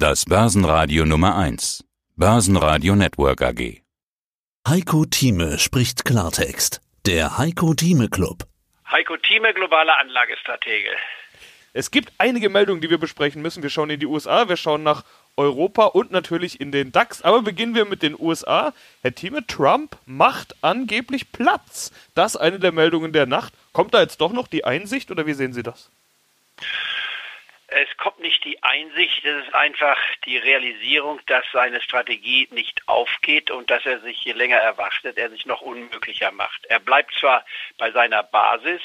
Das Börsenradio Nummer 1. Börsenradio Network AG. Heiko Thieme spricht Klartext. Der Heiko Thieme Club. Heiko Thieme, globaler Anlagestratege. Es gibt einige Meldungen, die wir besprechen müssen. Wir schauen in die USA, wir schauen nach Europa und natürlich in den DAX. Aber beginnen wir mit den USA. Herr Thieme, Trump macht angeblich Platz. Das ist eine der Meldungen der Nacht. Kommt da jetzt doch noch die Einsicht oder wie sehen Sie das? Es kommt nicht die Einsicht, es ist einfach die Realisierung, dass seine Strategie nicht aufgeht und dass er sich je länger erwartet, er sich noch unmöglicher macht. Er bleibt zwar bei seiner Basis,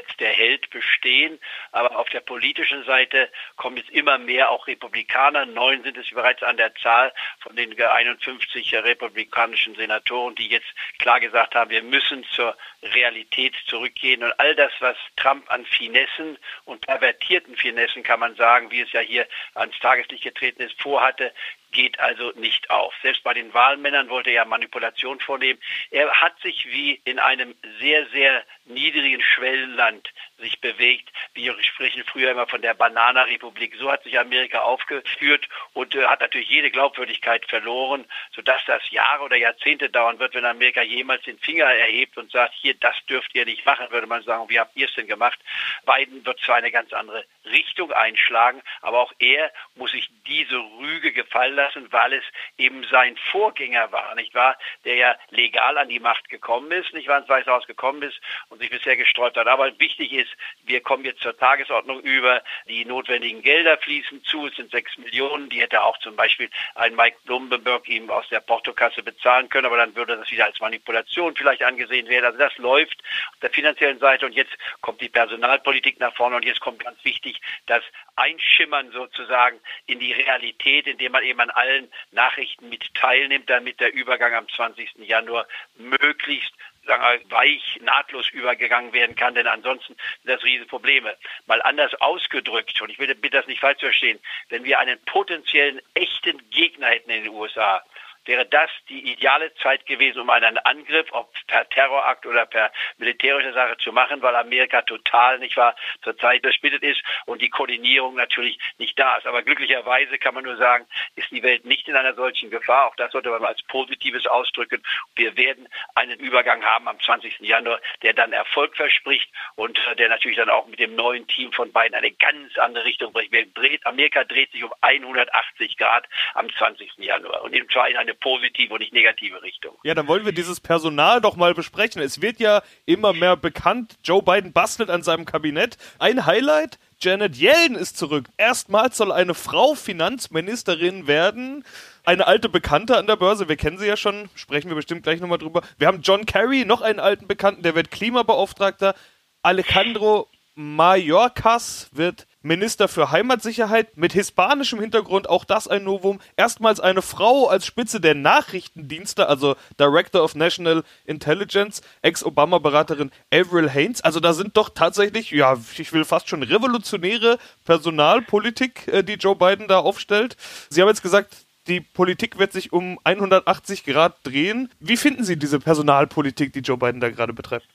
als der Held bestehen. Aber auf der politischen Seite kommen jetzt immer mehr auch Republikaner. Neun sind es bereits an der Zahl von den 51 republikanischen Senatoren, die jetzt klar gesagt haben, wir müssen zur Realität zurückgehen. Und all das, was Trump an Finessen und pervertierten Finessen, kann man sagen, wie es ja hier ans Tageslicht getreten ist, vorhatte, geht also nicht auf. Selbst bei den Wahlmännern wollte er Manipulation vornehmen. Er hat sich wie in einem sehr, sehr niedrigen Schwellenland sich bewegt. Wir sprechen früher immer von der Bananarepublik. So hat sich Amerika aufgeführt und äh, hat natürlich jede Glaubwürdigkeit verloren, sodass das Jahre oder Jahrzehnte dauern wird, wenn Amerika jemals den Finger erhebt und sagt, hier, das dürft ihr nicht machen, würde man sagen, wie habt ihr es denn gemacht? Biden wird zwar eine ganz andere Richtung einschlagen, aber auch er muss sich diese Rüge gefallen lassen, weil es eben sein Vorgänger war, nicht wahr? Der ja legal an die Macht gekommen ist, nicht wahr, ins Weiße Haus gekommen ist und sich bisher gesträubt hat. Aber wichtig ist, wir kommen jetzt zur Tagesordnung über. Die notwendigen Gelder fließen zu. Es sind sechs Millionen. Die hätte auch zum Beispiel ein Mike Bloomberg ihm aus der Portokasse bezahlen können. Aber dann würde das wieder als Manipulation vielleicht angesehen werden. Also das läuft auf der finanziellen Seite. Und jetzt kommt die Personalpolitik nach vorne. Und jetzt kommt ganz wichtig das Einschimmern sozusagen in die Realität, indem man eben an allen Nachrichten mit teilnimmt, damit der Übergang am 20. Januar möglichst sagen wir, weich, nahtlos übergegangen werden kann, denn ansonsten sind das Riesenprobleme. Mal anders ausgedrückt, und ich will bitte das nicht falsch verstehen, wenn wir einen potenziellen echten Gegner hätten in den USA, wäre das die ideale Zeit gewesen, um einen Angriff, ob per Terrorakt oder per militärische Sache zu machen, weil Amerika total, nicht wahr, zurzeit zersplittet ist und die Koordinierung natürlich nicht da ist. Aber glücklicherweise kann man nur sagen, ist die Welt nicht in einer solchen Gefahr. Auch das sollte man als Positives ausdrücken. Wir werden einen Übergang haben am 20. Januar, der dann Erfolg verspricht und äh, der natürlich dann auch mit dem neuen Team von beiden eine ganz andere Richtung bringt. Amerika dreht sich um 180 Grad am 20. Januar und in eine eine positive und nicht negative Richtung. Ja, dann wollen wir dieses Personal doch mal besprechen. Es wird ja immer mehr bekannt, Joe Biden bastelt an seinem Kabinett. Ein Highlight, Janet Yellen ist zurück. Erstmals soll eine Frau Finanzministerin werden. Eine alte Bekannte an der Börse, wir kennen sie ja schon, sprechen wir bestimmt gleich nochmal drüber. Wir haben John Kerry, noch einen alten Bekannten, der wird Klimabeauftragter. Alejandro Mayorkas wird Minister für Heimatsicherheit mit hispanischem Hintergrund, auch das ein Novum. Erstmals eine Frau als Spitze der Nachrichtendienste, also Director of National Intelligence, Ex-Obama-Beraterin Avril Haines. Also da sind doch tatsächlich, ja, ich will fast schon revolutionäre Personalpolitik, äh, die Joe Biden da aufstellt. Sie haben jetzt gesagt, die Politik wird sich um 180 Grad drehen. Wie finden Sie diese Personalpolitik, die Joe Biden da gerade betreibt?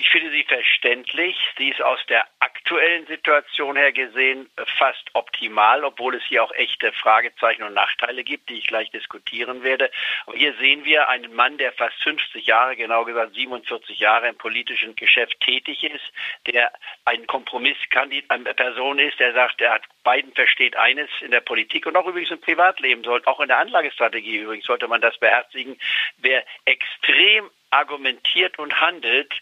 Ich finde sie verständlich. Sie ist aus der aktuellen Situation her gesehen fast optimal, obwohl es hier auch echte Fragezeichen und Nachteile gibt, die ich gleich diskutieren werde. Aber hier sehen wir einen Mann, der fast 50 Jahre, genau gesagt 47 Jahre im politischen Geschäft tätig ist, der ein Kompromisskandidat, Person ist, der sagt, er hat Biden versteht eines in der Politik und auch übrigens im Privatleben auch in der Anlagestrategie übrigens sollte man das beherzigen. Wer extrem argumentiert und handelt,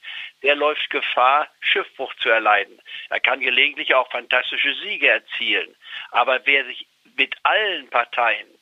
der läuft Gefahr, Schiffbruch zu erleiden. Er kann gelegentlich auch fantastische Siege erzielen. Aber wer sich mit allen Parteien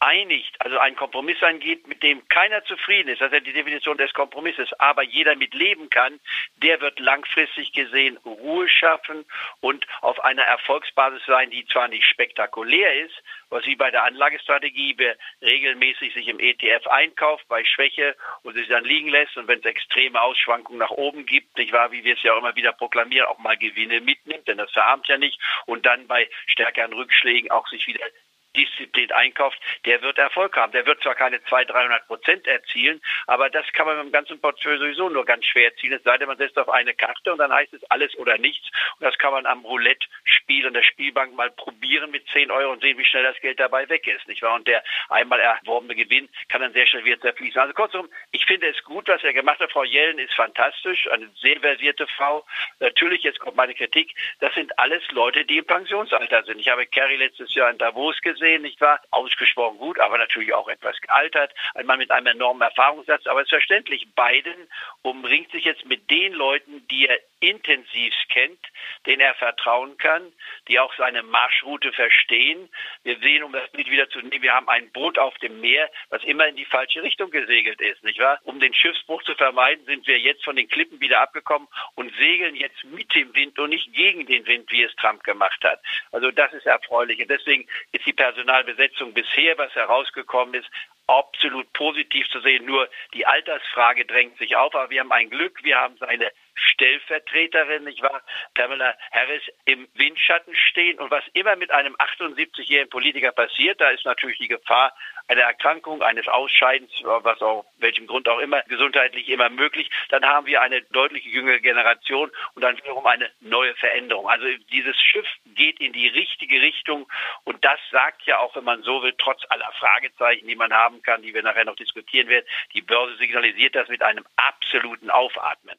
einigt, also einen Kompromiss angeht, mit dem keiner zufrieden ist, das ist ja die Definition des Kompromisses, aber jeder mit leben kann, der wird langfristig gesehen Ruhe schaffen und auf einer Erfolgsbasis sein, die zwar nicht spektakulär ist, was wie bei der Anlagestrategie wer regelmäßig sich im ETF einkauft bei Schwäche und sich dann liegen lässt und wenn es extreme Ausschwankungen nach oben gibt, nicht wahr, wie wir es ja auch immer wieder proklamieren, auch mal Gewinne mitnimmt, denn das verarmt ja nicht und dann bei stärkeren Rückschlägen auch sich wieder Disziplin einkauft, der wird Erfolg haben. Der wird zwar keine 200, 300 Prozent erzielen, aber das kann man mit dem ganzen Portfolio sowieso nur ganz schwer erzielen. Es sei denn, man setzt auf eine Karte und dann heißt es alles oder nichts. Und das kann man am Roulette-Spiel und der Spielbank mal probieren mit 10 Euro und sehen, wie schnell das Geld dabei weg ist, nicht wahr? Und der einmal erworbene Gewinn kann dann sehr schnell wieder zerfließen. Also kurzum, ich finde es gut, was er gemacht hat. Frau Jellen ist fantastisch, eine sehr versierte Frau. Natürlich, jetzt kommt meine Kritik, das sind alles Leute, die im Pensionsalter sind. Ich habe Kerry letztes Jahr in Davos gesehen, nicht wahr? Ausgesprochen gut, aber natürlich auch etwas gealtert. Ein Mann mit einem enormen Erfahrungssatz, aber es ist verständlich. Biden umringt sich jetzt mit den Leuten, die er intensiv kennt, denen er vertrauen kann, die auch seine Marschroute verstehen. Wir sehen, um das Bild wieder zu nehmen, wir haben ein Boot auf dem Meer, was immer in die falsche Richtung gesegelt ist, nicht wahr? Um den Schiffsbruch zu vermeiden, sind wir jetzt von den Klippen wieder abgekommen und segeln jetzt mit dem Wind und nicht gegen den Wind, wie es Trump gemacht hat. Also das ist erfreulich. Und deswegen ist die Personalbesetzung bisher, was herausgekommen ist, absolut positiv zu sehen. Nur die Altersfrage drängt sich auf. Aber wir haben ein Glück. Wir haben seine Stellvertreterin, nicht wahr, Pamela Harris, im Windschatten stehen. Und was immer mit einem 78-jährigen Politiker passiert, da ist natürlich die Gefahr einer Erkrankung, eines Ausscheidens, was auch, welchem Grund auch immer, gesundheitlich immer möglich. Dann haben wir eine deutlich jüngere Generation und dann wiederum eine neue Veränderung. Also dieses Schiff geht in die richtige Richtung und das sagt ja auch, wenn man so will, trotz aller Fragezeichen, die man haben kann, die wir nachher noch diskutieren werden, die Börse signalisiert das mit einem absoluten Aufatmen.